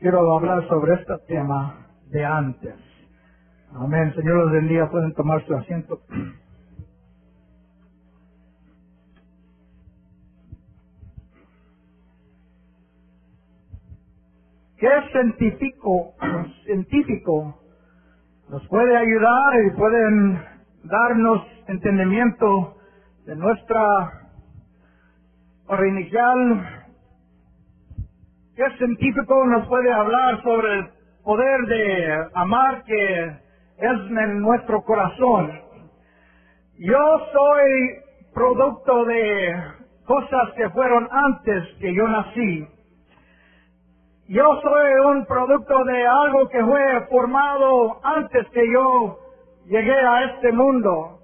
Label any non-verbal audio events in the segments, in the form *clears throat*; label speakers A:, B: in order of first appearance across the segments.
A: Quiero hablar sobre este tema de antes. Amén. Señor del día pueden tomar su asiento. ¿Qué científico, científico nos puede ayudar y pueden darnos entendimiento de nuestra inicial ¿Qué científico nos puede hablar sobre el poder de amar que es en nuestro corazón? Yo soy producto de cosas que fueron antes que yo nací. Yo soy un producto de algo que fue formado antes que yo llegué a este mundo.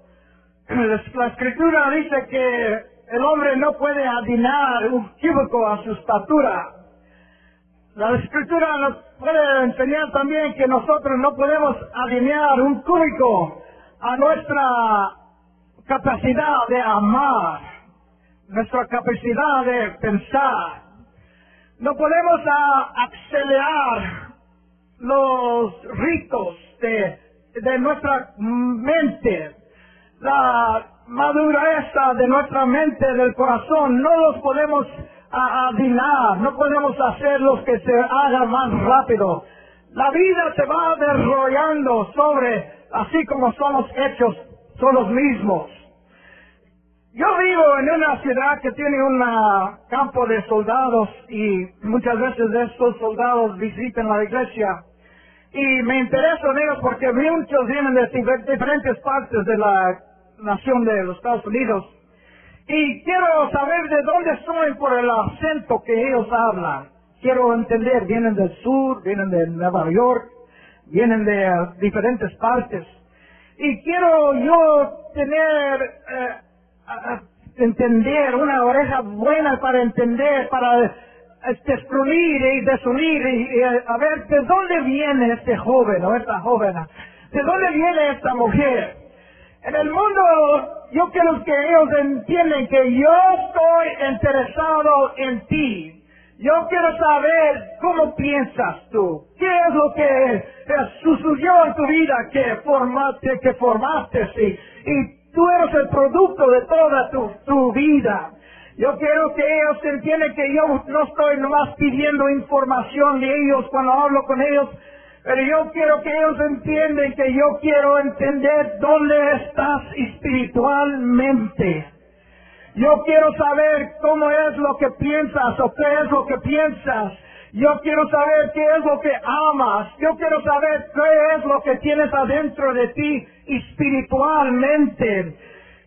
A: La escritura dice que el hombre no puede adivinar un químico a su estatura. La escritura nos puede enseñar también que nosotros no podemos alinear un cúbico a nuestra capacidad de amar, nuestra capacidad de pensar. No podemos acelerar los ritos de, de nuestra mente, la madurez de nuestra mente, del corazón, no los podemos a no podemos hacer los que se hagan más rápido. La vida se va desarrollando sobre, así como somos hechos, son los mismos. Yo vivo en una ciudad que tiene un campo de soldados y muchas veces estos soldados visitan la iglesia y me intereso en ellos porque muchos vienen de diferentes partes de la nación de los Estados Unidos y quiero saber de dónde son por el acento que ellos hablan. Quiero entender, vienen del sur, vienen de Nueva York, vienen de eh, diferentes partes. Y quiero yo tener, eh, entender, una oreja buena para entender, para destruir y desunir y, a ver de dónde viene este joven o esta joven, de dónde viene esta mujer. En el mundo yo quiero que ellos entiendan que yo estoy interesado en ti. Yo quiero saber cómo piensas tú. ¿Qué es lo que sucedió en tu vida que formaste, que formaste y, y tú eres el producto de toda tu, tu vida? Yo quiero que ellos entiendan que yo no estoy nomás pidiendo información de ellos cuando hablo con ellos, pero yo quiero que ellos entiendan que yo quiero entender dónde estás espiritualmente. Yo quiero saber cómo es lo que piensas o qué es lo que piensas. Yo quiero saber qué es lo que amas. Yo quiero saber qué es lo que tienes adentro de ti espiritualmente.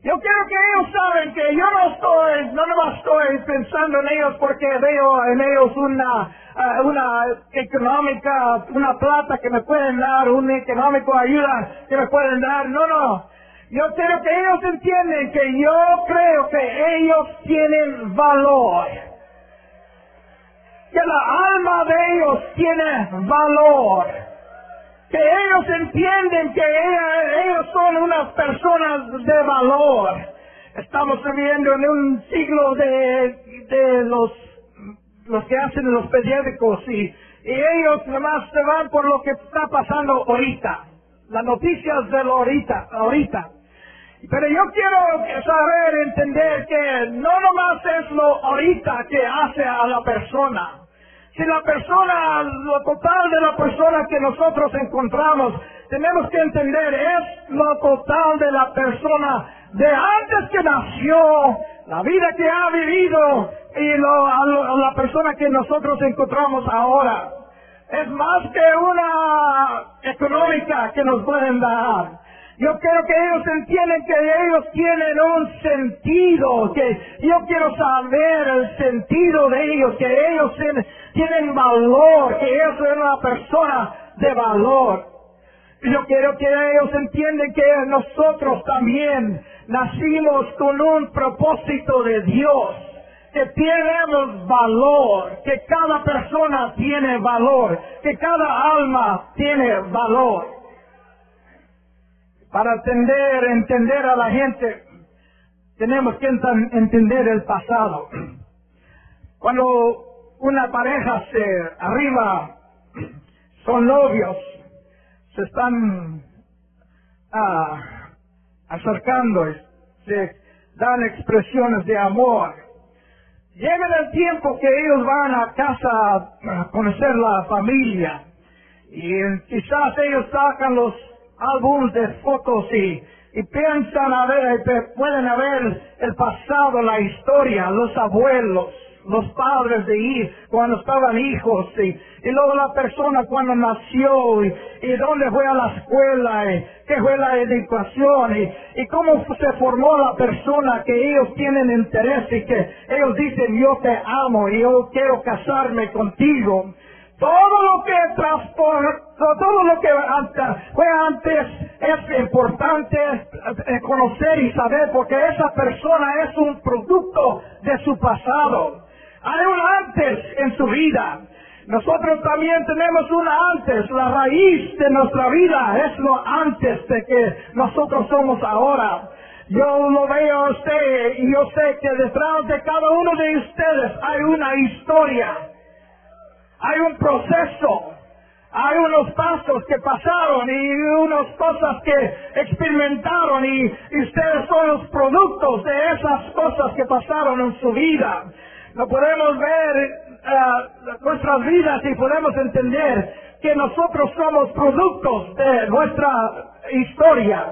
A: Yo quiero que ellos saben que yo no estoy, no nomás estoy pensando en ellos porque veo en ellos una, eh, una económica, una plata que me pueden dar, un económico ayuda que me pueden dar. No, no. Yo quiero que ellos entiendan que yo creo que ellos tienen valor. Que la alma de ellos tiene valor que ellos entienden que ellos son unas personas de valor. Estamos viviendo en un siglo de, de los, los que hacen los periódicos y, y ellos nomás se van por lo que está pasando ahorita. Las noticias de lo ahorita, ahorita. Pero yo quiero saber, entender que no nomás es lo ahorita que hace a la persona, si la persona, lo total de la persona que nosotros encontramos, tenemos que entender, es lo total de la persona de antes que nació, la vida que ha vivido y lo, la persona que nosotros encontramos ahora. Es más que una económica que nos pueden dar. Yo quiero que ellos entiendan que ellos tienen un sentido, que yo quiero saber el sentido de ellos, que ellos tienen valor, que ellos son una persona de valor. Yo quiero que ellos entiendan que nosotros también nacimos con un propósito de Dios, que tenemos valor, que cada persona tiene valor, que cada alma tiene valor. Para entender, entender a la gente, tenemos que entender el pasado. Cuando una pareja se arriba, son novios, se están ah, acercando, se dan expresiones de amor. Llega el tiempo que ellos van a casa a conocer la familia y quizás ellos sacan los álbumes de fotos y, y piensan a ver, pueden ver el pasado, la historia, los abuelos, los padres de ir cuando estaban hijos y, luego la persona cuando nació y, y, dónde fue a la escuela y qué fue la educación y, y cómo se formó la persona que ellos tienen interés y que ellos dicen yo te amo y yo quiero casarme contigo. Todo lo que transportó, todo lo que fue antes es importante eh, conocer y saber porque esa persona es un producto de su pasado. Hay un antes en su vida. Nosotros también tenemos un antes. La raíz de nuestra vida es lo antes de que nosotros somos ahora. Yo lo veo a usted y yo sé que detrás de cada uno de ustedes hay una historia. Hay un proceso. Hay unos pasos que pasaron y unas cosas que experimentaron y, y ustedes son los productos de esas cosas que pasaron en su vida no podemos ver uh, nuestras vidas y podemos entender que nosotros somos productos de nuestra historia.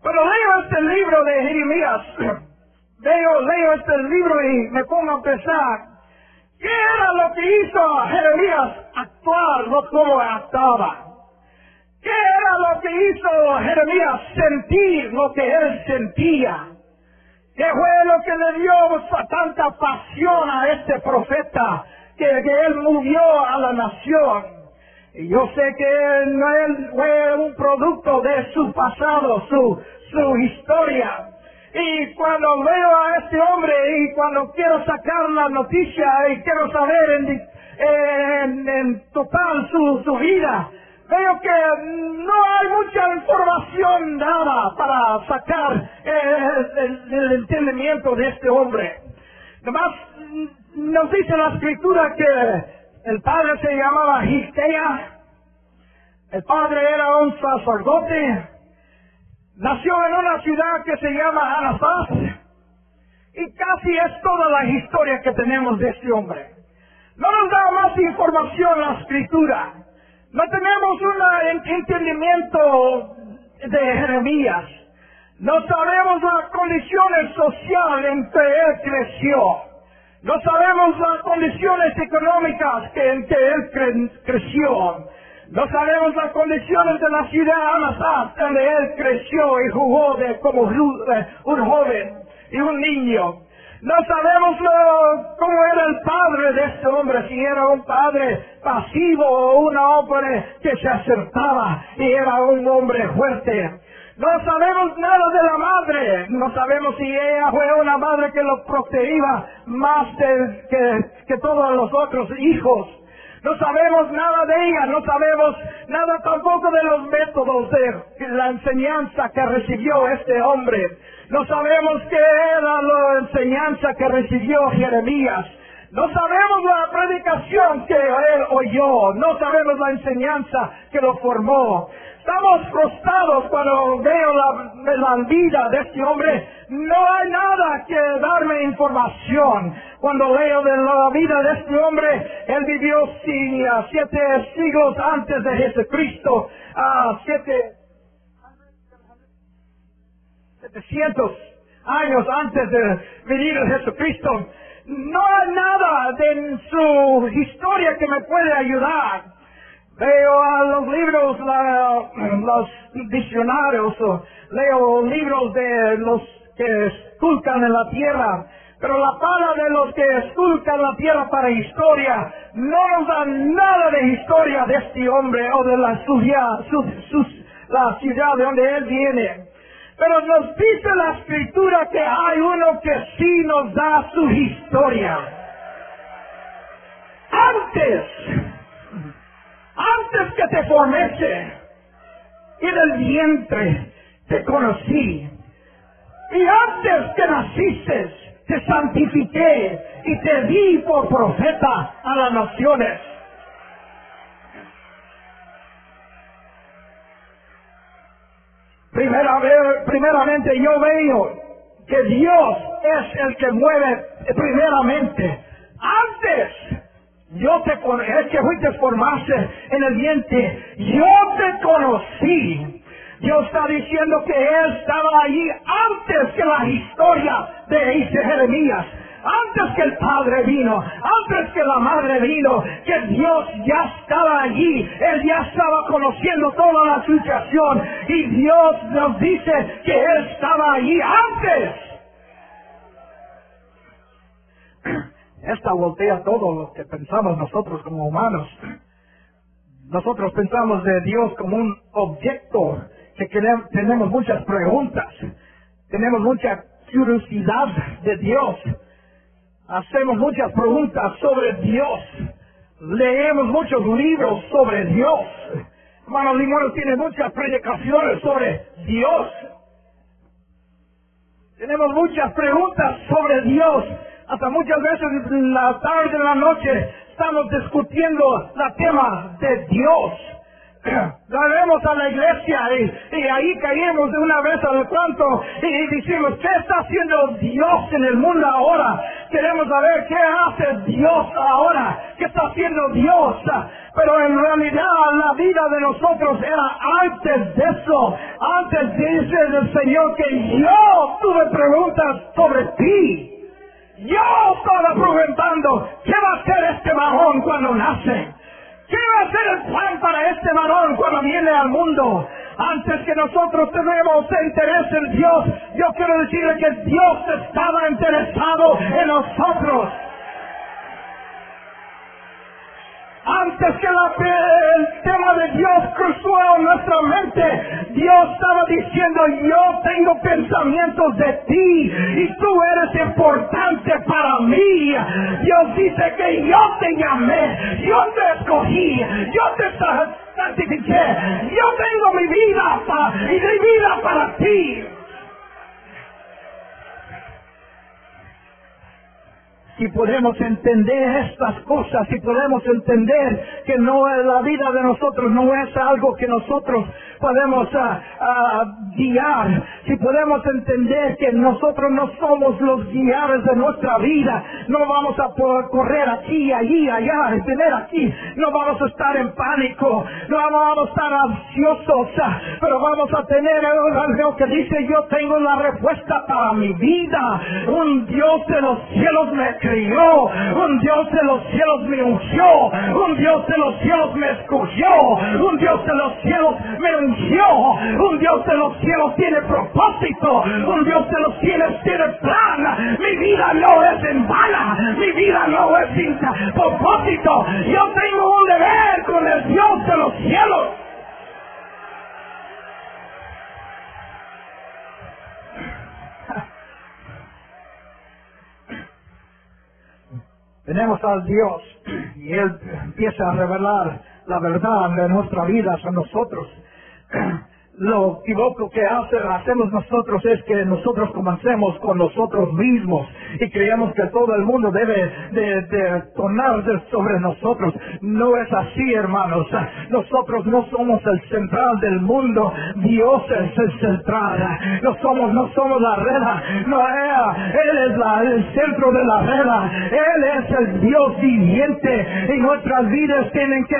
A: Cuando leo este libro de Jeremías, *clears throat* leo, leo este libro y me pongo a pensar, ¿qué era lo que hizo a Jeremías actuar, no como actuaba? ¿Qué era lo que hizo a Jeremías sentir lo que él sentía? ¿Qué fue lo que le dio tanta pasión a este profeta que, él movió a la nación? Y yo sé que él fue un producto de su pasado, su, su historia. Y cuando veo a este hombre y cuando quiero sacar la noticia y quiero saber en, en, total su, su vida, veo que no hay mucha información dada para sacar el, entendimiento de este hombre. Además, nos dice la escritura que el padre se llamaba Gistea, el padre era un sacerdote, nació en una ciudad que se llama Anastas, y casi es toda la historia que tenemos de este hombre. No nos da más información la escritura. No tenemos un entendimiento de Jeremías. No sabemos las condiciones sociales en que él creció. No sabemos las condiciones económicas en que él creció. No sabemos las condiciones de la ciudad Anastas donde él creció y jugó de, como eh, un joven y un niño. No sabemos cómo era el padre de este hombre, si era un padre pasivo o un hombre que se acertaba y era un hombre fuerte. No sabemos nada de la madre, no sabemos si ella fue una madre que lo protegía más que, que todos los otros hijos. No sabemos nada de ella, no sabemos nada tampoco de los métodos de la enseñanza que recibió este hombre. No sabemos qué era la enseñanza que recibió Jeremías. No sabemos la predicación que él oyó. No sabemos la enseñanza que lo formó. Estamos frustrados cuando veo la, vida de este hombre. No hay nada que darme información. Cuando leo de la vida de este hombre, él vivió siete siglos antes de Jesucristo. siete 700 años antes de venir a Jesucristo. No hay nada en su historia que me puede ayudar. Veo a los libros, los diccionarios, leo libros de los que esculcan en la tierra, Pero la pala de los que esculcan la tierra para historia no nos da nada de historia de este hombre o de la ciudad, la ciudad de donde él viene. Pero nos dice la escritura que hay uno que sí nos da su historia. Antes, antes que te formese y del vientre te conocí. Y antes que naciste, te santifiqué y te di por profeta a las naciones. Primeramente yo veo que Dios es el que mueve primeramente. Antes, yo te es que fuiste formarse en el vientre, yo te conocí. Dios está diciendo que Él estaba allí antes que la historia de Jeremías antes que el Padre vino, antes que la Madre vino, que Dios ya estaba allí, Él ya estaba conociendo toda la situación y Dios nos dice que Él estaba allí antes. Esta voltea todo lo que pensamos nosotros como humanos. Nosotros pensamos de Dios como un objeto que tenemos muchas preguntas, tenemos mucha curiosidad de Dios, hacemos muchas preguntas sobre Dios, leemos muchos libros sobre Dios. Hermano Limón tiene muchas predicaciones sobre Dios. Tenemos muchas preguntas sobre Dios. Hasta muchas veces en la tarde, en la noche, estamos discutiendo la tema de Dios. *clears throat* Traemos a la iglesia y, ahí caemos de una vez al canto y, decimos, ¿qué está haciendo Dios en el mundo ahora? Queremos saber qué hace Dios ahora, qué está haciendo Dios. Pero en realidad la vida de nosotros era antes de eso. Antes dice el Señor que yo tuve preguntas sobre ti. Yo estaba preguntando, ¿qué va a hacer este varón cuando nace? ¿Qué va a ser el plan para este varón cuando viene al mundo? Antes que nosotros tenemos interés en Dios, yo quiero decirle que Dios estaba interesado en nosotros. Antes que el tema de Dios cruzó nuestra mente, Dios estaba diciendo, yo tengo pensamientos de ti y tú eres importante para mí. Dios dice que yo te llamé, yo te escogí, yo te santifiqué, yo tengo mi vida y mi vida para ti. Si podemos entender estas cosas, si podemos entender que no la vida de nosotros no es algo que nosotros podemos ah, guiar, si podemos entender que nosotros no somos los guiares de nuestra vida, no vamos a correr aquí, allí, allá, tener aquí, no vamos a estar en pánico, no vamos a estar ansiosos, ah, pero vamos a tener algo que dice yo tengo la respuesta para mi vida, un Dios de los cielos me crió, un Dios de los cielos me ungió, un Dios de los cielos me escogió, un Dios de los cielos me ungió, un Dios de los cielos tiene propósito, un Dios de los cielos tiene plan, mi vida no es en vana, mi vida no es sin propósito, yo tengo un deber con el Dios de los cielos. Tenemos al Dios y Él empieza a revelar la verdad de nuestra vida a nosotros. Lo equivoco que hace, hacemos nosotros es que nosotros comencemos con nosotros mismos y creemos que todo el mundo debe de, sobre nosotros. No es así, hermanos. Nosotros no somos el central del mundo. Dios es el central. No somos, no somos la reda. No, Él es el centro de la reda. Él es el Dios viviente y nuestras vidas tienen que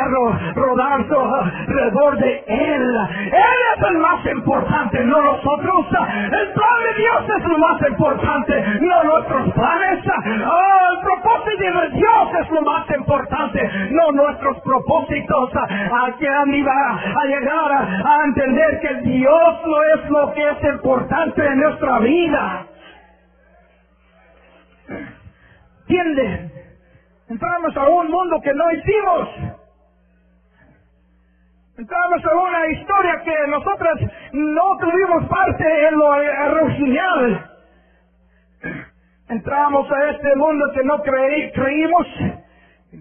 A: rodar alrededor de Él. Él es el más importante, no nosotros. El plan de Dios es lo más importante, no nuestros planes. Oh, el propósito de Dios es lo más importante, no nuestros propósitos. Hay que a llegar a, entender que Dios no es lo que es importante en nuestra vida. entienden. Entramos a un mundo que no hicimos. Entramos a una historia que nosotros no tuvimos parte en lo original. Entramos a este mundo que no creímos.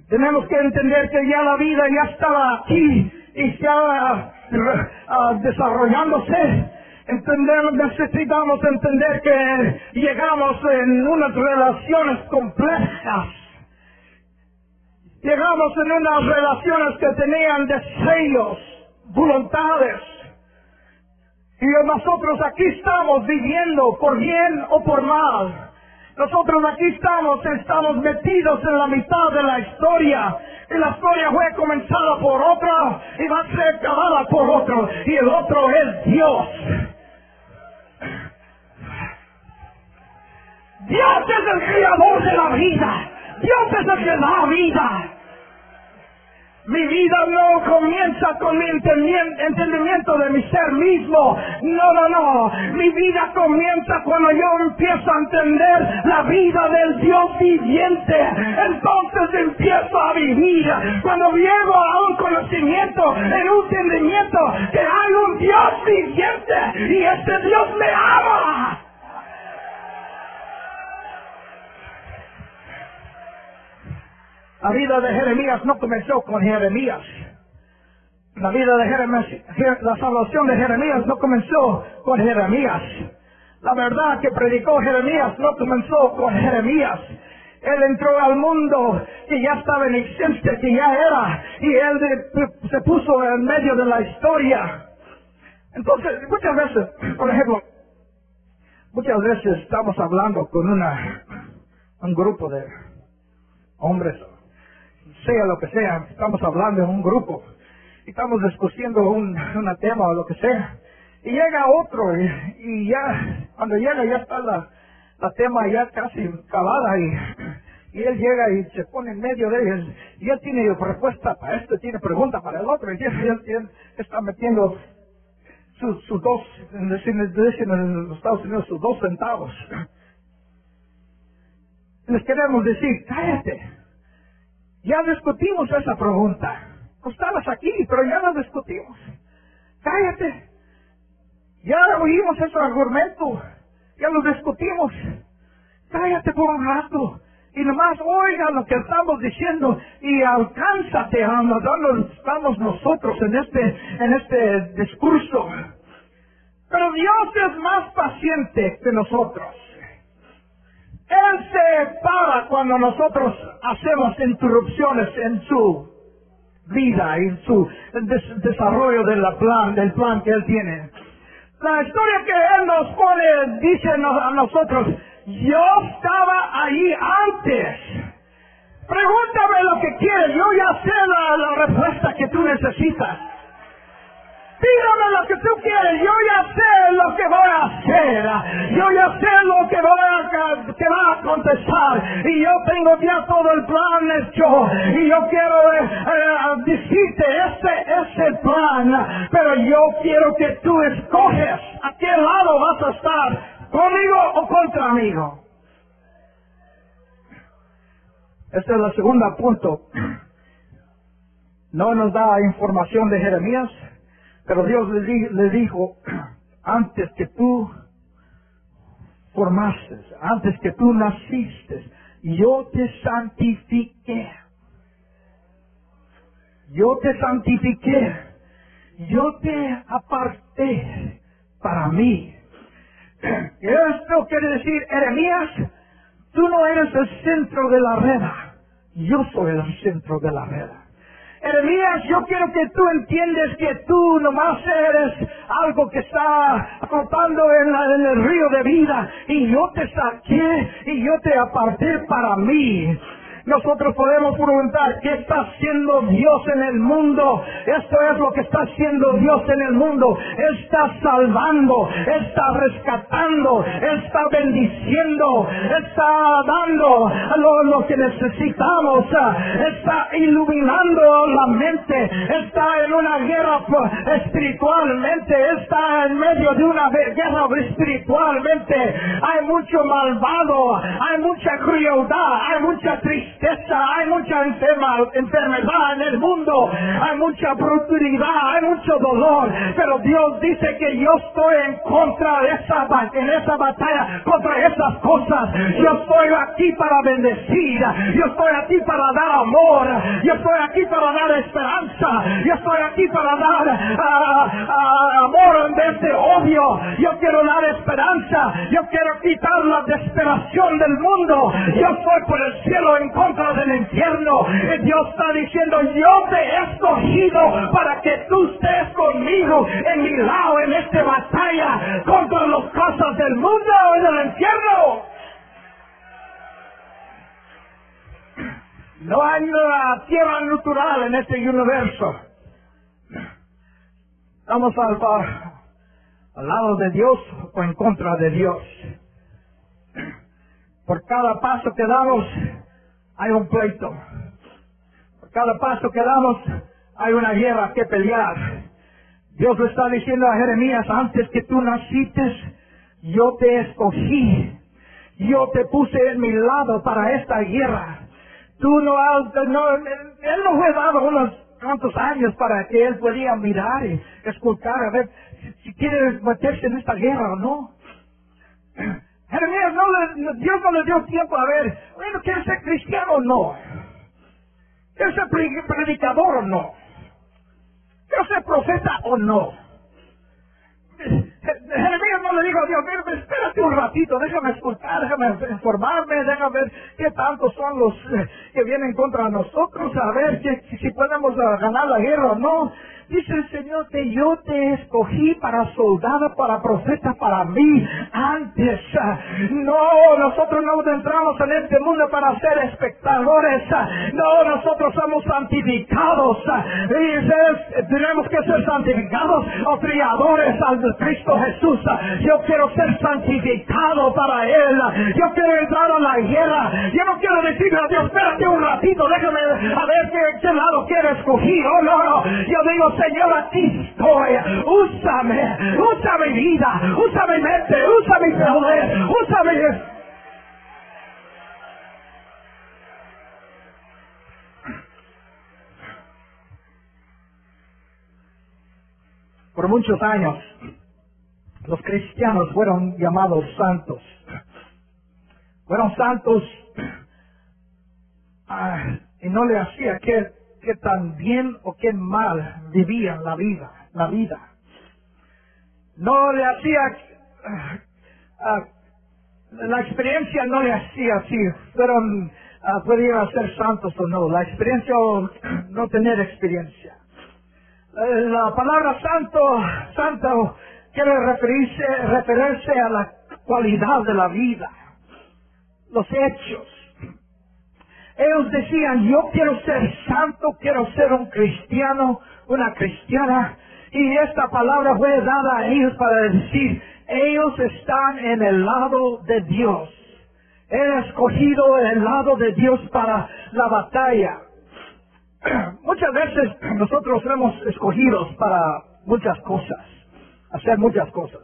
A: Tenemos que entender que ya la vida ya estaba aquí y estaba uh, desarrollándose. Entender, necesitamos entender que llegamos en unas relaciones complejas. Llegamos en unas relaciones que tenían deseos, voluntades. Y nosotros aquí estamos viviendo por bien o por mal. Nosotros aquí estamos, estamos metidos en la mitad de la historia. Y la historia fue comenzada por otra y va a ser acabada por otro. Y el otro es Dios. Dios es el creador de la vida. Dios es el que da vida. Mi vida no comienza con mi entendimiento de mi ser mismo. No, no, no. Mi vida comienza cuando yo empiezo a entender la vida del Dios viviente. Entonces empiezo a vivir. Cuando llego a un conocimiento, en un entendimiento que hay un Dios viviente y este Dios me ama. La vida de Jeremías no comenzó con Jeremías. La vida de Jeremías, la salvación de Jeremías no comenzó con Jeremías. La verdad que predicó Jeremías no comenzó con Jeremías. Él entró al mundo que ya estaba en existencia, que ya era, y él se puso en medio de la historia. Entonces, muchas veces, por ejemplo, muchas veces estamos hablando con una, un grupo de hombres sea lo que sea, estamos hablando en un grupo, estamos discutiendo un, tema o lo que sea, y llega otro, y, ya, cuando llega ya está la, la tema ya casi acabada, y, y él llega y se pone en medio de ellos, y él tiene respuesta para esto, tiene pregunta para el otro, y él, está metiendo sus, sus dos, en los Estados Unidos, sus dos centavos. Les queremos decir, cállate. Ya discutimos esa pregunta. No estabas aquí, pero ya la discutimos. Cállate. Ya oímos ese argumento. Ya lo discutimos. Cállate por un rato. Y nomás oiga lo que estamos diciendo y alcánzate a donde estamos nosotros en este, en este discurso. Pero Dios es más paciente que nosotros. Él se para cuando nosotros hacemos interrupciones en su vida, en su desarrollo del plan, del plan que Él tiene. La historia que Él nos pone dice a nosotros, yo estaba ahí antes. Pregúntame lo que quieres, yo ya sé la respuesta que tú necesitas. Pídame lo que tú quieres. Yo ya sé lo que voy a hacer. Yo ya sé lo que voy va a contestar. Y yo tengo ya todo el plan hecho. Y yo quiero eh, eh, decirte, ese es el plan. Pero yo quiero que tú escoges a qué lado vas a estar. Conmigo o contra amigo. Este es el segundo punto. No nos da información de Jeremías pero Dios le, dijo, *clears throat* antes que tú formaste, antes que tú naciste, yo te santifiqué. Yo te santifiqué. Yo te aparté para mí. *clears throat* Esto quiere decir, Jeremías, tú no eres el centro de la red. Yo soy el centro de la red. Jeremías, yo quiero que tú entiendes que tú nomás eres algo que está flotando en, el río de vida y yo te saqué y yo te aparté para mí. Nosotros podemos preguntar, ¿qué está haciendo Dios en el mundo? Esto es lo que está haciendo Dios en el mundo. Está salvando, está rescatando, está bendiciendo, está dando lo, que necesitamos, está iluminando la mente, está en una guerra espiritualmente, está en medio de una guerra espiritualmente. Hay mucho malvado, hay mucha crueldad, hay mucha tristeza, hay mucha enfermedad en el mundo, hay mucha brutalidad, hay mucho dolor, pero Dios dice que yo estoy en contra de esa, en esa batalla, contra esas cosas. Yo estoy aquí para bendecir, yo estoy aquí para dar amor, yo estoy aquí para dar esperanza, yo estoy aquí para dar ah, ah, amor en vez de odio, yo quiero dar esperanza, yo quiero quitar la desesperación del mundo, yo estoy por el cielo en contra del infierno. Dios está diciendo, yo te he escogido para que tú estés conmigo en mi lado en esta batalla contra las cosas del mundo y del infierno. No hay una tierra natural en este universo. Vamos al, al lado de Dios o en contra de Dios. Por cada paso que damos hay un pleito. Por cada paso que damos hay una guerra que pelear. Dios le está diciendo a Jeremías, antes que tú naciste, yo te escogí. Yo te puse en mi lado para esta guerra. Tú no, no él no fue dado unos cuantos años para que él pudiera mirar y escuchar a ver si quiere meterse en esta guerra o no. Jeremías, Dios no le dio tiempo a ver, bueno, ¿quiere ser cristiano o no? ¿Quiere ser predicador o no? ¿Quiere ser profeta o no? Jeremías no le dijo a Dios, mira, espérate un ratito, déjame escuchar, déjame informarme, déjame ver qué tantos son los eh, que vienen contra nosotros, a ver si, si podemos ah, ganar la guerra o no. Dice el Señor que yo te escogí para soldado, para profeta, para mí antes. No, nosotros no entramos en este mundo para ser espectadores. No, nosotros somos santificados. Y tenemos que ser santificados o criadores al Cristo Jesús. Yo quiero ser santificado para Él. Yo quiero entrar a la guerra. Yo no quiero decirle a Dios, espérate un ratito, déjame a ver qué, qué lado quiero escoger. Oh, no. Yo digo, Señor, aquí estoy. Úsame, usa mi vida, usa mi mente, usa mi poder, usa. Por muchos años, los cristianos fueron llamados santos. Fueron santos ah, y no le hacía que que tan bien o qué mal vivían la vida, la vida. No le hacía, ah, ah, la experiencia no le hacía así, fueron, podían ser santos o no, la experiencia o no tener experiencia. Eh, la palabra santo, santo, quiere referirse, referirse a la cualidad de la vida, los hechos, ellos decían, yo quiero ser santo, quiero ser un cristiano, una cristiana. Y esta palabra fue dada a ellos para decir, ellos están en el lado de Dios. He escogido el lado de Dios para la batalla. *clears throat* Muchas veces nosotros hemos escogidos para muchas cosas, hacer muchas cosas.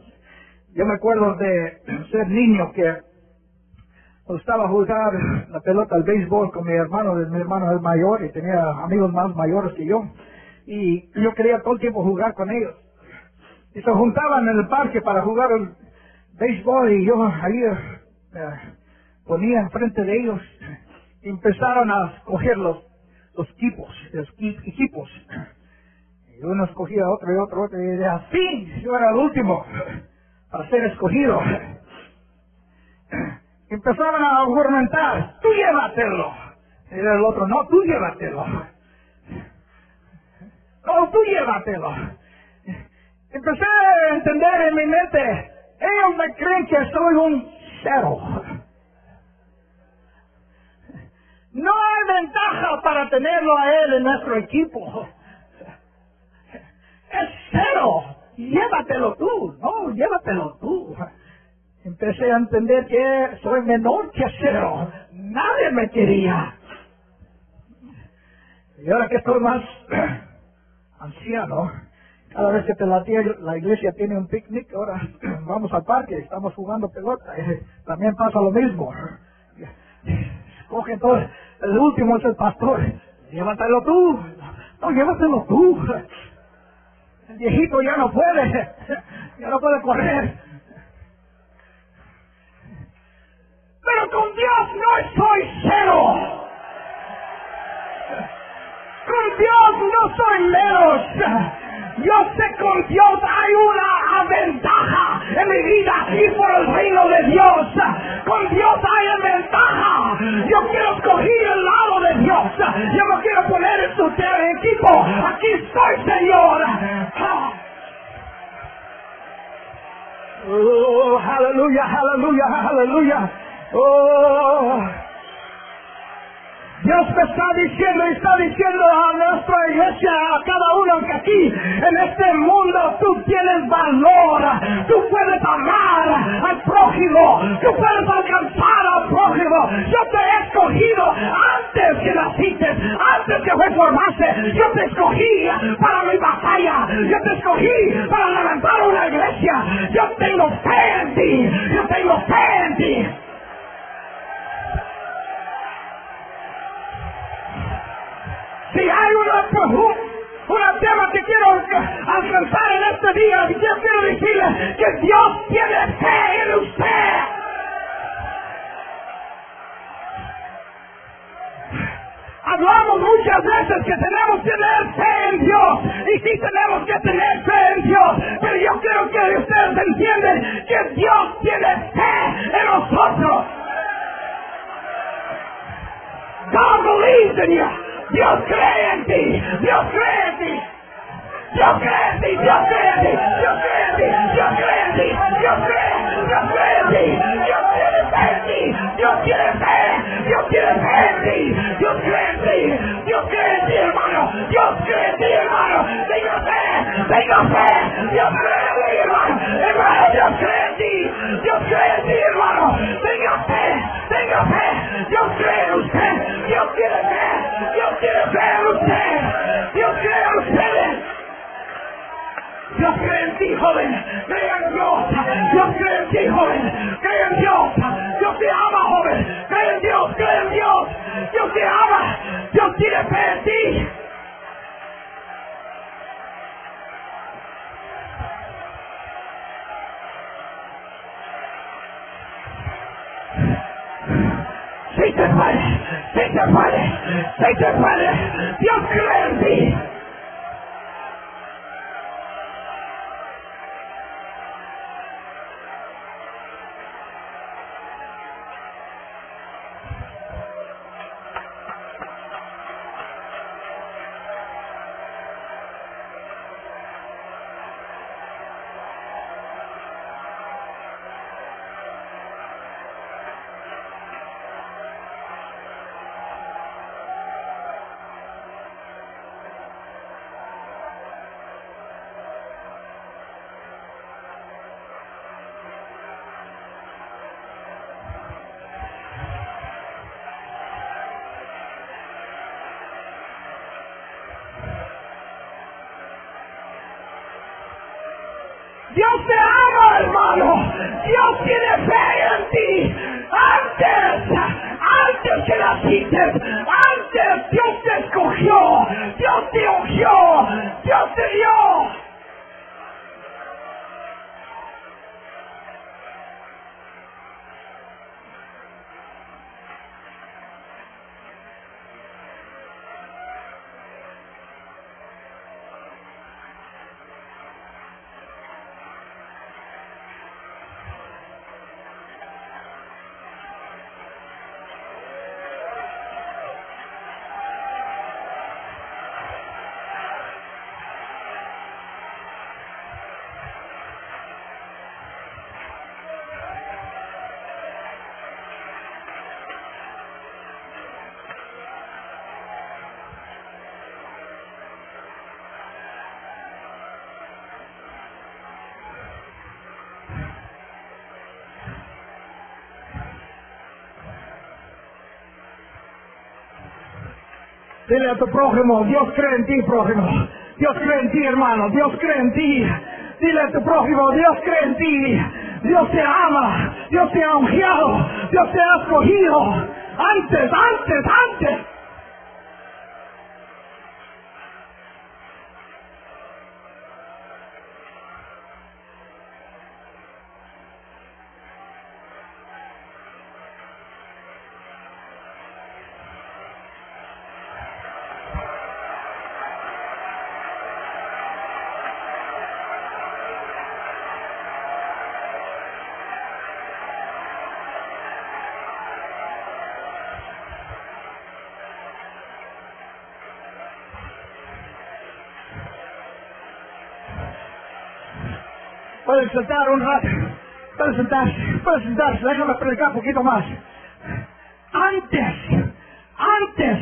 A: Yo me acuerdo de ser niño que estaba a jugar la pelota al béisbol con mi hermano, mi hermano es mayor y tenía amigos más mayores que yo. Y yo quería todo el tiempo jugar con ellos. Y se juntaban en el parque para jugar el béisbol y yo ahí eh, ponía enfrente de ellos y empezaron a escoger los, los equipos, los equipos. Y uno escogía otro y otro, otro y así yo era el último para ser escogido empezaron a argumentar, tú llévatelo. Y el otro, no, tú llévatelo. No, tú llévatelo. Empecé a entender en mi mente, ellos me creen que soy un cero. No hay ventaja para tenerlo a él en nuestro equipo. Es cero. Llévatelo tú. No, llévatelo tú. Empecé a entender que soy menor que cero. Nadie me quería. Y ahora que estoy más *clears throat* anciano, cada vez que te la, la iglesia tiene un picnic, ahora *clears throat* vamos al parque, estamos jugando pelota, también pasa lo mismo. Cogen todo, el último es el pastor, llévatelo tú, no, llévatelo tú. Viejito ya no puede, ya no puede correr. Pero con Dios no estoy cero. Con Dios no soy menos. Yo sé con Dios hay una ventaja en mi vida y por el reino de Dios. Con Dios hay ventaja. Yo quiero escoger el lado de Dios. Yo me quiero poner en su equipo. Aquí estoy, Señor. Oh, aleluya, aleluya, aleluya. Oh. Dios te está diciendo y está diciendo a nuestra iglesia, a cada uno que aquí, en este mundo, tú tienes valor, tú puedes amar al prójimo, tú puedes alcanzar al prójimo. Yo te he escogido antes que naciste, antes que fue formarse, yo te escogí para mi batalla, yo te escogí para levantar una iglesia, yo tengo fe en ti, yo tengo fe en ti. Si hay una, una tema que quiero alcanzar en este día, yo quiero decirle que Dios tiene fe en usted. Hablamos muchas veces que tenemos que tener fe en Dios y sí tenemos que tener fe en Dios, pero yo quiero que ustedes entiendan que Dios tiene fe en nosotros. God believes in you. Dios cree en ti, Dios cree en ti. Dios cree en ti, Dios cree en ti, Dios cree en ti, Dios cree en ti, Dios cree, Dios cree en ti, Dios quiere fe en ti, Dios quiere fe, Dios quiere fe en ti, Dios cree en ti, Dios cree en ti hermano, Dios cree en ti hermano, tenga fe, tenga fe, Dios cree en ti hermano, hermano, Dios cree en ti, Dios cree en ti hermano, fe, fe, Dios cree en usted, Dios quiere fe, Dios quiere fe en usted, Dios cree en ustedes. Dios cree en ti, joven. Cree en Dios. Dios cree en ti, joven. Cree en Dios. Dios te ama, joven. Cree en Dios. Cree en Dios. Dios te ama. Dios tiene fe en ti. Sí te sí te puede, sí te puede. Dios cree Dios te ama, hermano. Dios tiene fe en ti. Antes, antes que naciste, antes Dile a tu prójimo, Dios cree en ti, prójimo. Dios cree en ti, hermano. Dios cree en ti. Dile a tu prójimo, Dios cree en ti. Dios te ama. Dios te ha ungido. Dios te ha escogido. Antes, antes, antes. Pueden sentar un rato. Pueden sentarse. Pueden sentarse. Déjame predicar un poquito más. Antes, antes,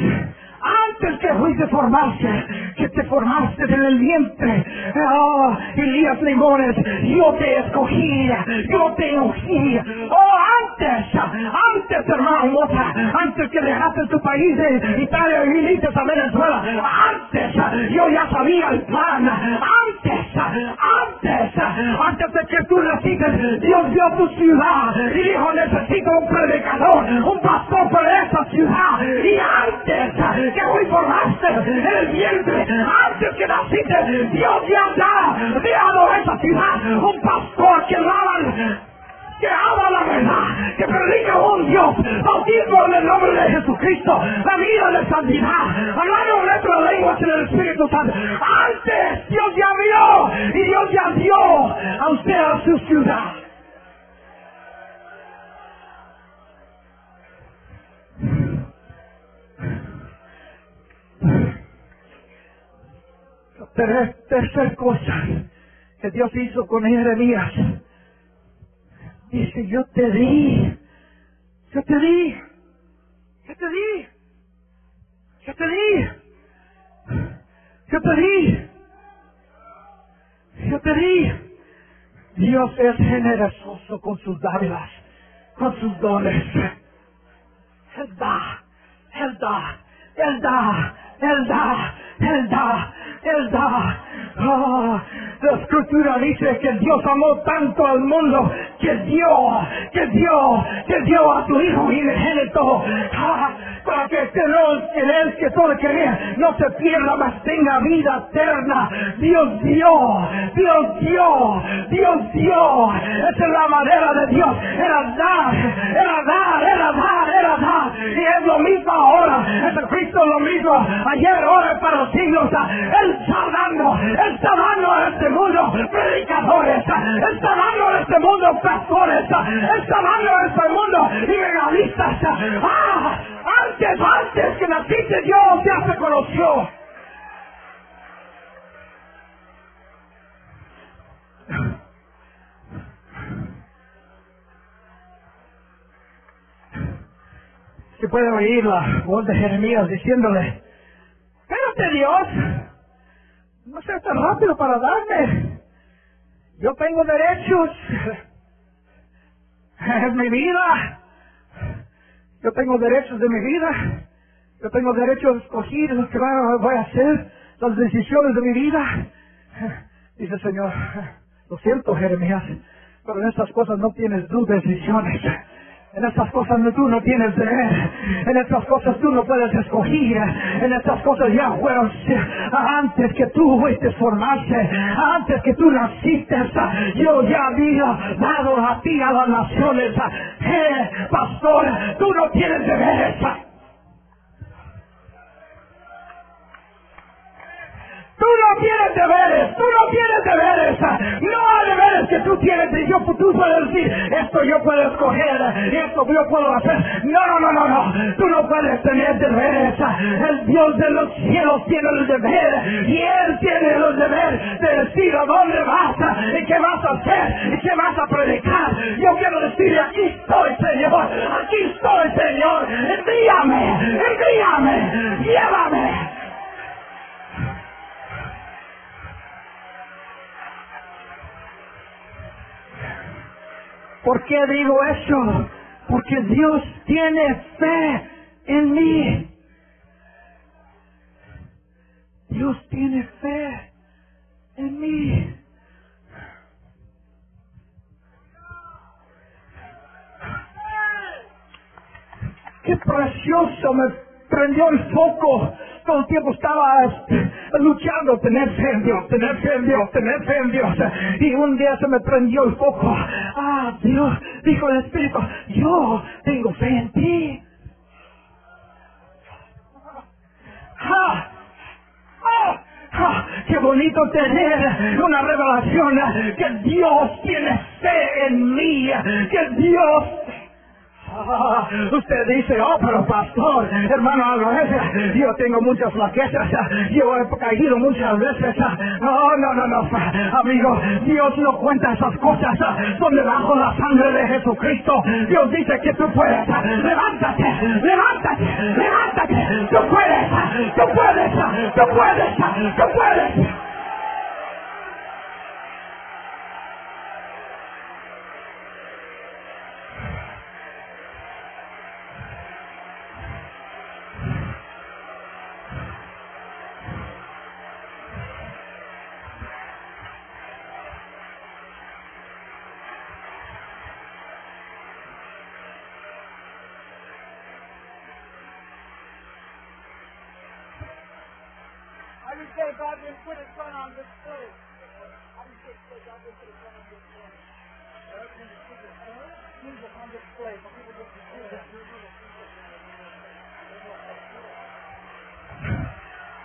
A: antes que fuiste formarse, que te formaste en el vientre, oh, Elías Limones, yo te escogí, yo te ungí. Oh, antes, antes, hermano antes que dejaste tu país de Italia y viniste a Venezuela, antes, yo ya sabía el plan, antes, antes, antes de que tú naciste, Dios dio tu ciudad y dijo, necesito un predicador, un pastor para esta ciudad. Y antes que hoy formaste en el vientre, antes que naciste, Dios ya ha dado a esta ciudad un pastor que habla que habla la verdad, que predica un Dios, bautismo en el nombre de Jesucristo, la vida de santidad, hablando en otras lenguas en el Espíritu Santo. Antes Dios ya vio y Dios ya dio a su ciudad. Pero tercer cosa que Dios hizo con Jeremías. Dice, yo te di, yo te di, yo te di, yo te di, yo te di, yo te di. Dios es generoso con sus dádivas, con sus dones. Él da, Él da, Él da, Él da, Él da, Él da. Ah, la escritura dice que Dios amó tanto al mundo que dio, que dio, que dio a su Hijo unigénito. Ah, para que tenemos en él que todo querer no se pierda, mas tenga vida eterna. Dios dio, Dios dio, Dios dio. Esa es la manera de Dios. Era dar, era dar, era dar, era dar. Y es lo mismo ahora. Es lo mismo. Ayer, ahora, para los siglos. Él está dando, está dando a este mundo predicadores. Él está dando a este mundo pastores. Él está dando a este mundo evangelistas. Ah, antes, antes que naciste Dios ya se conoció. Se puede oír la voz de Jeremías diciéndole, Dios, no seas tan rápido para darme. Yo tengo derechos. Es mi vida. Yo tengo derechos de mi vida. Yo tengo derecho a escoger lo que voy a hacer, las decisiones de mi vida. Dice Señor, lo siento Jeremías, pero en estas cosas no tienes tus decisiones. En estas cosas tú no tienes deber. En estas cosas tú no puedes escoger. En estas cosas ya fueron antes que tú fuiste formarse, antes que tú naciste. Yo ya había dado a ti a las naciones. Eh, pastor, tú no tienes deberes. Tú no tienes deberes, tú no tienes deberes. No hay deberes que tú tienes y yo, tú puedes decir, esto yo puedo escoger, esto yo puedo hacer. No, no, no, no, no. Tú no puedes tener deberes. El Dios de los cielos tiene el deber y Él tiene el deber de decir a dónde vas y qué vas a hacer y qué vas a predicar. Yo quiero decirle, aquí estoy, Señor. Aquí estoy, Señor. Envíame, envíame, llévame. ¿Por qué digo eso? Porque Dios tiene fe en mí. Dios tiene fe en mí. Qué precioso me prendió el foco. Todo el tiempo estaba luchando, tener fe en Dios, tener fe en Dios, tener fe en Dios. Y un día se me prendió el foco. Ah, Dios, dijo el Espíritu, yo tengo fe en ti. ¡Ah! ¡Ah! ¡Ah! ¡Qué bonito tener una revelación que Dios tiene fe en mí! ¡Que Dios usted dice, oh, pero pastor, hermano Álvarez, yo tengo muchas flaquezas, yo he caído muchas veces. No, no, no, no, amigo, Dios no cuenta esas cosas, son debajo de la sangre de Jesucristo. Dios dice que tú puedes, levántate, levántate, levántate, tú puedes, tú puedes, tú puedes, tú puedes.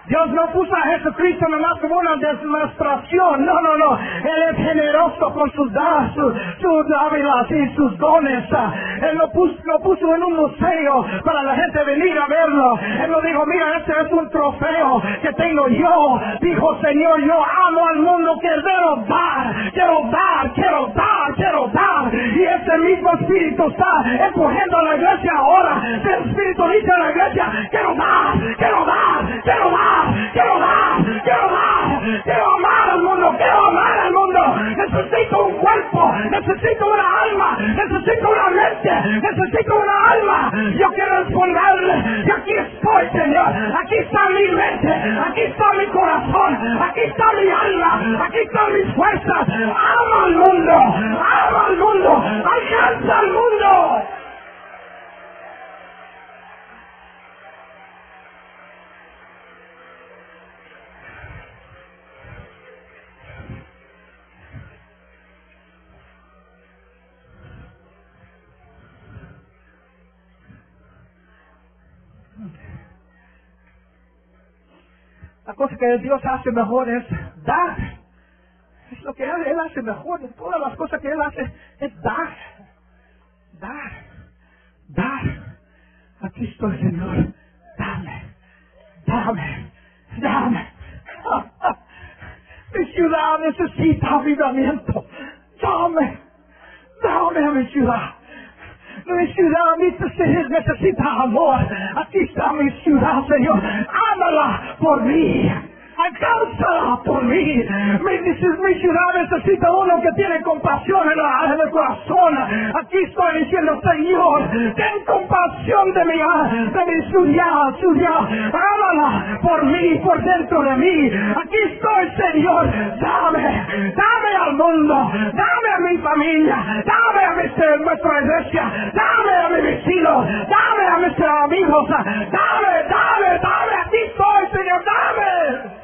A: Dios no puso a Jesucristo nomás como una demostración. No, no, no. Él es generoso con sus dados, sus, sus dávidas y sus dones. Él lo puso, lo puso en un museo para la gente venir a verlo. Él lo dijo, mira, este es un trofeo que tengo yo. Dijo, Señor, yo amo al mundo, quiero dar, quiero dar, quiero dar, quiero dar. Y ese mismo espíritu está empujando a la iglesia ahora. El espíritu dice a la iglesia, quiero dar, quiero dar, quiero dar quiero dar, quiero dar, quiero amar al mundo, quiero amar al mundo. Necesito un cuerpo, necesito una alma, necesito una mente, necesito una alma. Yo quiero responderle, y aquí estoy, Señor. Aquí está mi mente, aquí está mi corazón, aquí está mi alma, aquí están mis fuerzas. Ama al mundo, ama al mundo, alcanza al mundo. La cosa que Dios hace mejor es dar. Es lo que Él, hace mejor. Todas las cosas que Él hace es dar. Dar. Dar. Aquí estoy, Señor. Dame. Dame. Dame. Mi ciudad necesita avivamiento. Dame. Dame a mi ciudad. Mi ciudad necesita amor. Aquí está mi ciudad, Señor. Ámala por mí. Alcánzala por mí. Mi, ciudad necesita uno que tiene compasión en, el corazón. Aquí estoy diciendo, Señor, ten compasión de mi, de mi ciudad, ciudad. Ámala por mí, por dentro de mí. Aquí estoy, Señor. Dame, dame al mundo. Dame a mi familia. Dame a mi, nuestra iglesia. Dame a mi vecino. Dame a mis amigos. Dame, dame, dame. Aquí estoy, Señor. Dame.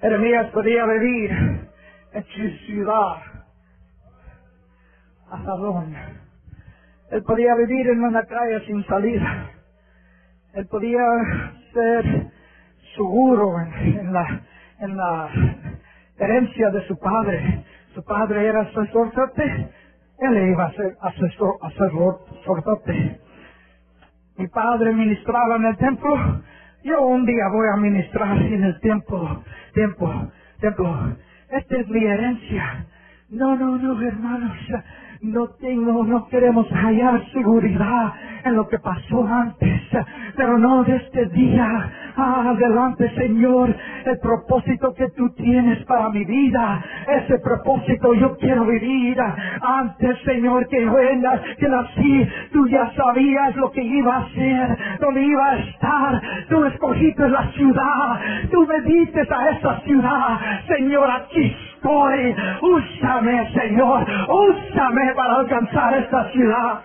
A: Jeremías podía vivir en su ciudad, dónde? Él podía vivir en una calle sin salida. Él podía ser seguro en, en la herencia de su padre. Su padre era sacerdote, él iba a ser sacerdote. Mi padre ministraba en el templo, yo un día voy a ministrar en el templo, templo, templo. Esta es mi herencia. No, no, no, hermanos. No tengo, no queremos hallar seguridad en lo que pasó antes. Pero no de este día adelante, Señor, el propósito que tú tienes para mi vida. Ese propósito yo quiero vivir. Antes, Señor, que vengas, que nací, tú ya sabías lo que iba a hacer, dónde iba a estar. Tú escogiste la ciudad, tú me diste a esa ciudad. Señor, aquí estoy. Úsame, Señor, úsame para alcanzar esta ciudad.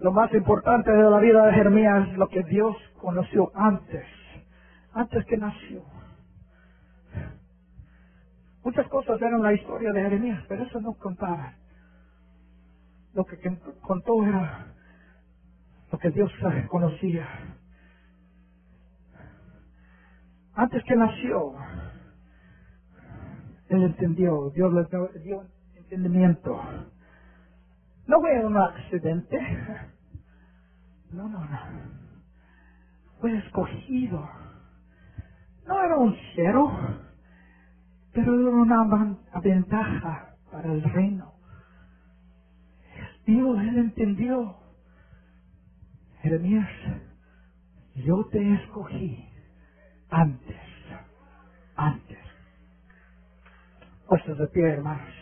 A: Lo más importante de la vida de Jeremías es lo que Dios conoció antes, antes que nació. Muchas cosas eran la historia de Jeremías, pero eso no contaba. Lo que contó era lo que Dios conocía. Antes que nació, él entendió, Dios le dio entendimiento. No fue un accidente. No, no, no. Fue escogido. No era un cero, pero era una ventaja para el reino. Dios, él entendió. Jeremías, yo te escogí antes, antes. Puestos de pie, hermanos.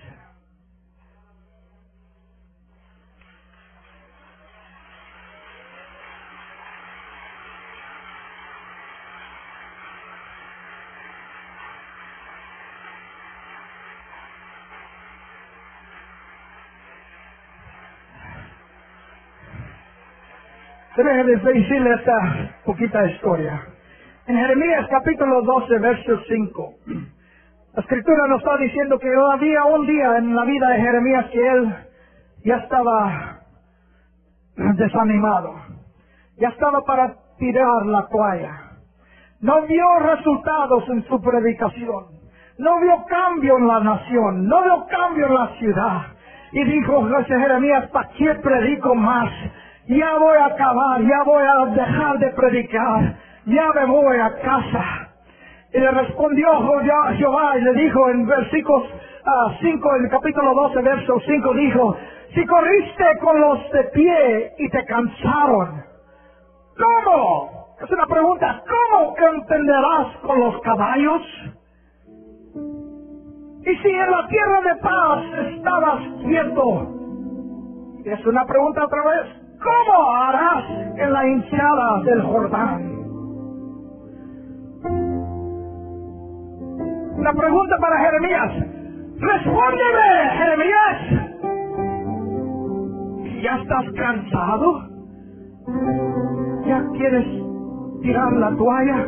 A: Déjenme decirle esta poquita historia. En Jeremías capítulo 12, verso 5, la escritura nos está diciendo que había un día en la vida de Jeremías que él ya estaba desanimado, ya estaba para tirar la toalla. No vio resultados en su predicación, no vio cambio en la nación, no vio cambio en la ciudad. Y dijo Jeremías, ¿para qué predico más? ya voy a acabar, ya voy a dejar de predicar, ya me voy a casa. Y le respondió Jehová y le dijo en versículos 5, ah, en el capítulo 12, verso 5, dijo, si corriste con los de pie y te cansaron, ¿cómo? Es una pregunta, ¿cómo entenderás con los caballos? Y si en la tierra de paz estabas quieto, es una pregunta otra vez, ¿Cómo harás en la hinchada del Jordán? Una pregunta para Jeremías. Respóndeme, Jeremías. ¿Ya estás cansado? ¿Ya quieres tirar la toalla?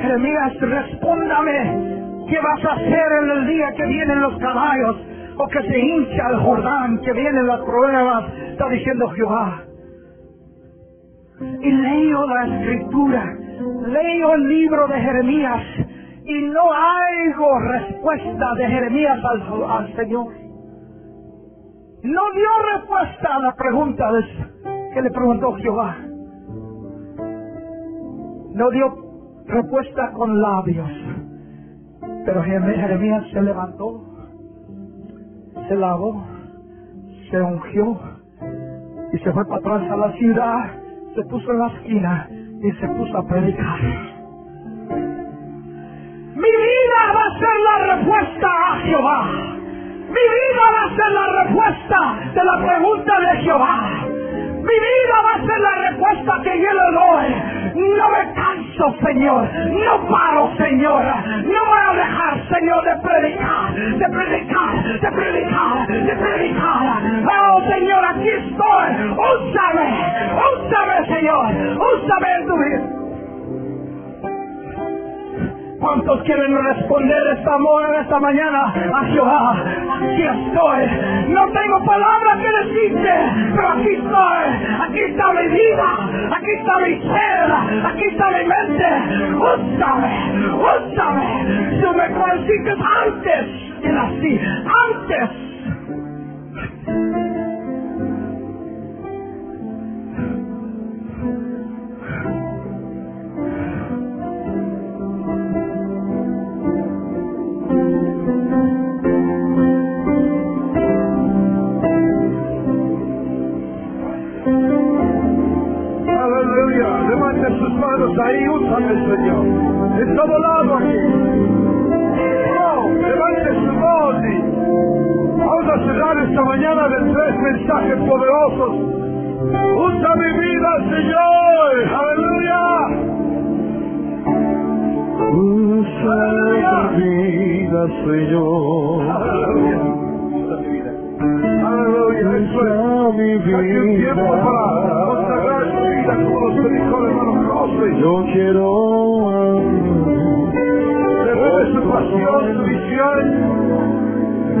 A: Jeremías, respóndame. ¿Qué vas a hacer en el día que vienen los caballos? O que se hincha el Jordán, que vienen las pruebas, está diciendo Jehová. Y leo la escritura, leo el libro de Jeremías y no hay respuesta de Jeremías al, Señor. No dio respuesta a la pregunta que le preguntó Jehová. No dio respuesta con labios. Pero Jeremías se levantó, se lavó, se ungió y se fue para atrás a la ciudad, se puso en la esquina y se puso a predicar. Ser la respuesta a Jehová. Mi vida va a ser la respuesta de la pregunta de Jehová. Mi vida va a ser la respuesta que yo le doy. No me canso, Señor. No paro, Señor. No voy a dejar, Señor, de predicar, de predicar, de predicar, de predicar. Oh, Señor, aquí estoy. Úsame, úsame, Señor. Úsame en tu vida. ¿Cuántos quieren responder esta, esta mañana a Jehová? Aquí estoy. No tengo palabras que decirte, pero aquí estoy. Aquí está mi vida. Aquí está mi ser. Aquí está mi mente. Úsame, úsame. Tú me conociste antes que nací. Antes
B: hermanos ahí, úsame, Señor. En todo lado aquí. Oh, levante su voz y vamos a cerrar esta mañana de tres mensajes poderosos. Usa mi vida, Señor. Aleluya.
C: Usa mi vida, Señor.
B: Aleluya. Usa mi vida. Aleluya. Eso es. Aquí un tiempo para consagrar su vida como los que
C: Yo quiero
B: Revele su pasión, su visión.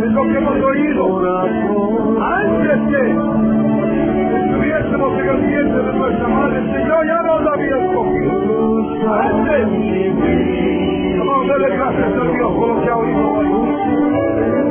B: Es lo que hemos oído. Antes que estuviésemos en el vientre de nuestra madre, el Señor ya nos había escogido. Antes. Vamos a darle gracias a Dios por lo que ha oído hoy.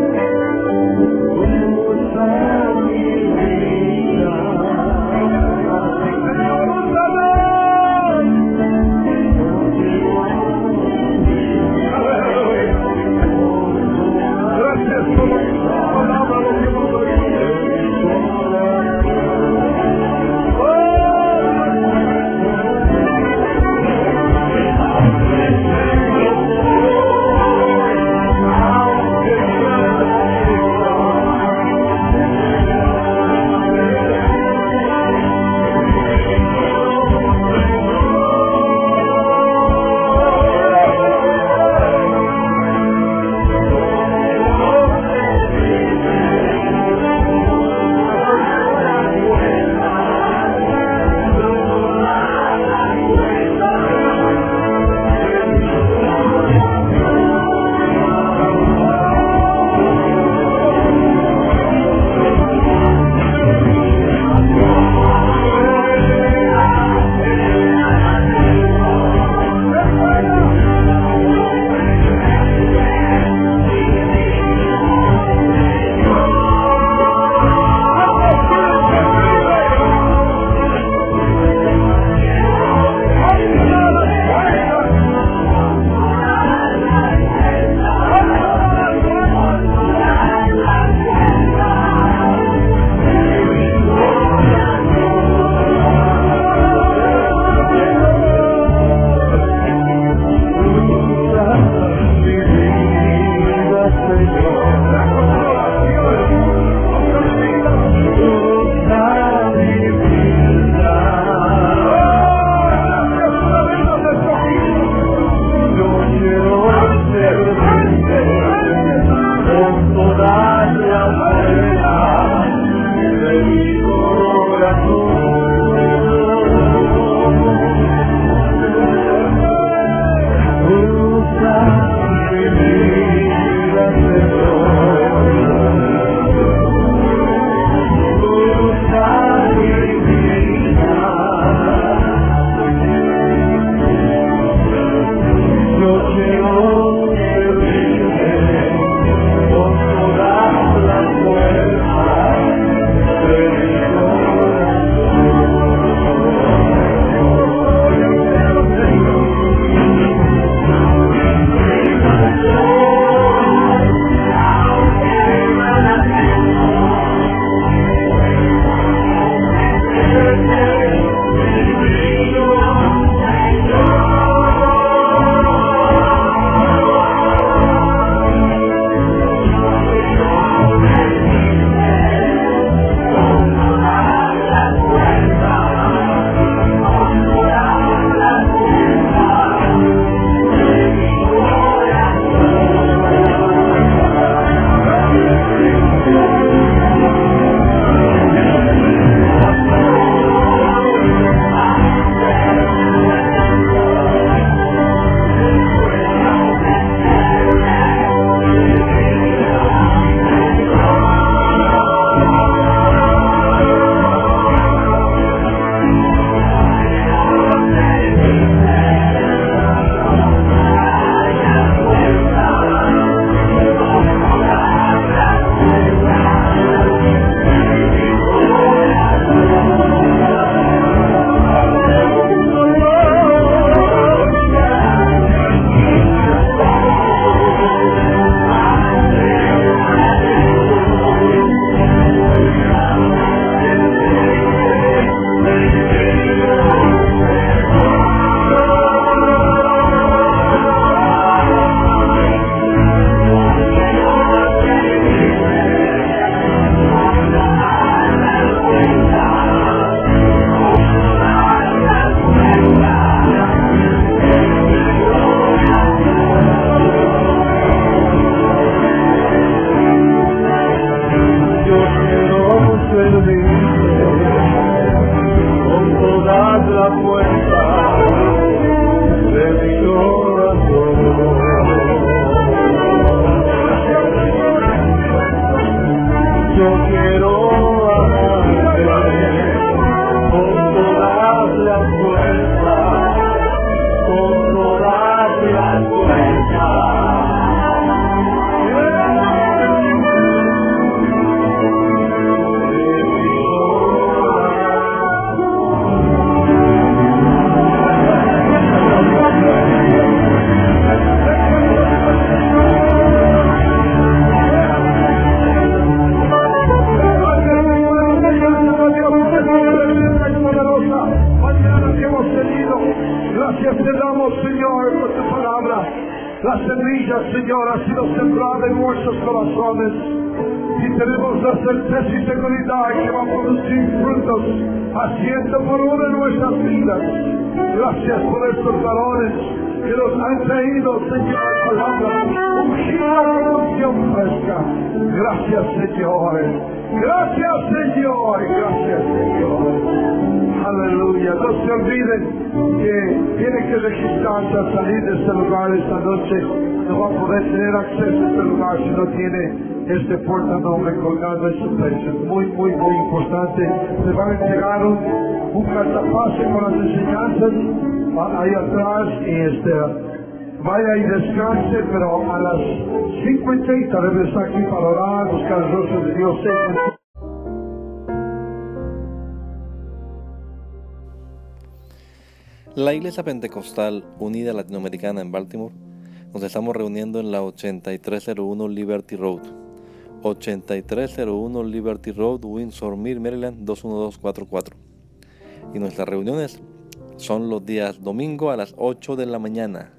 B: Gracias, Señor. Gracias, Señor. Gracias, Señor. Aleluya. No se olviden que tienen que registrarse al salir de este lugar esta noche. No va a poder tener acceso a este lugar si no tiene este portanombre colgado en su pecho. Muy, muy, muy importante. Se va a entregar un, un con las enseñanzas ahí atrás y este vaya y descanse, pero a las 5 y 30 debe estar aquí para orar, buscar el rostro de Dios.
D: La Iglesia Pentecostal Unida Latinoamericana en Baltimore nos estamos reuniendo en la 8301 Liberty Road. 8301 Liberty Road, Windsor Mill, Maryland 21244. Y nuestras reuniones son los días domingo a las 8 de la mañana.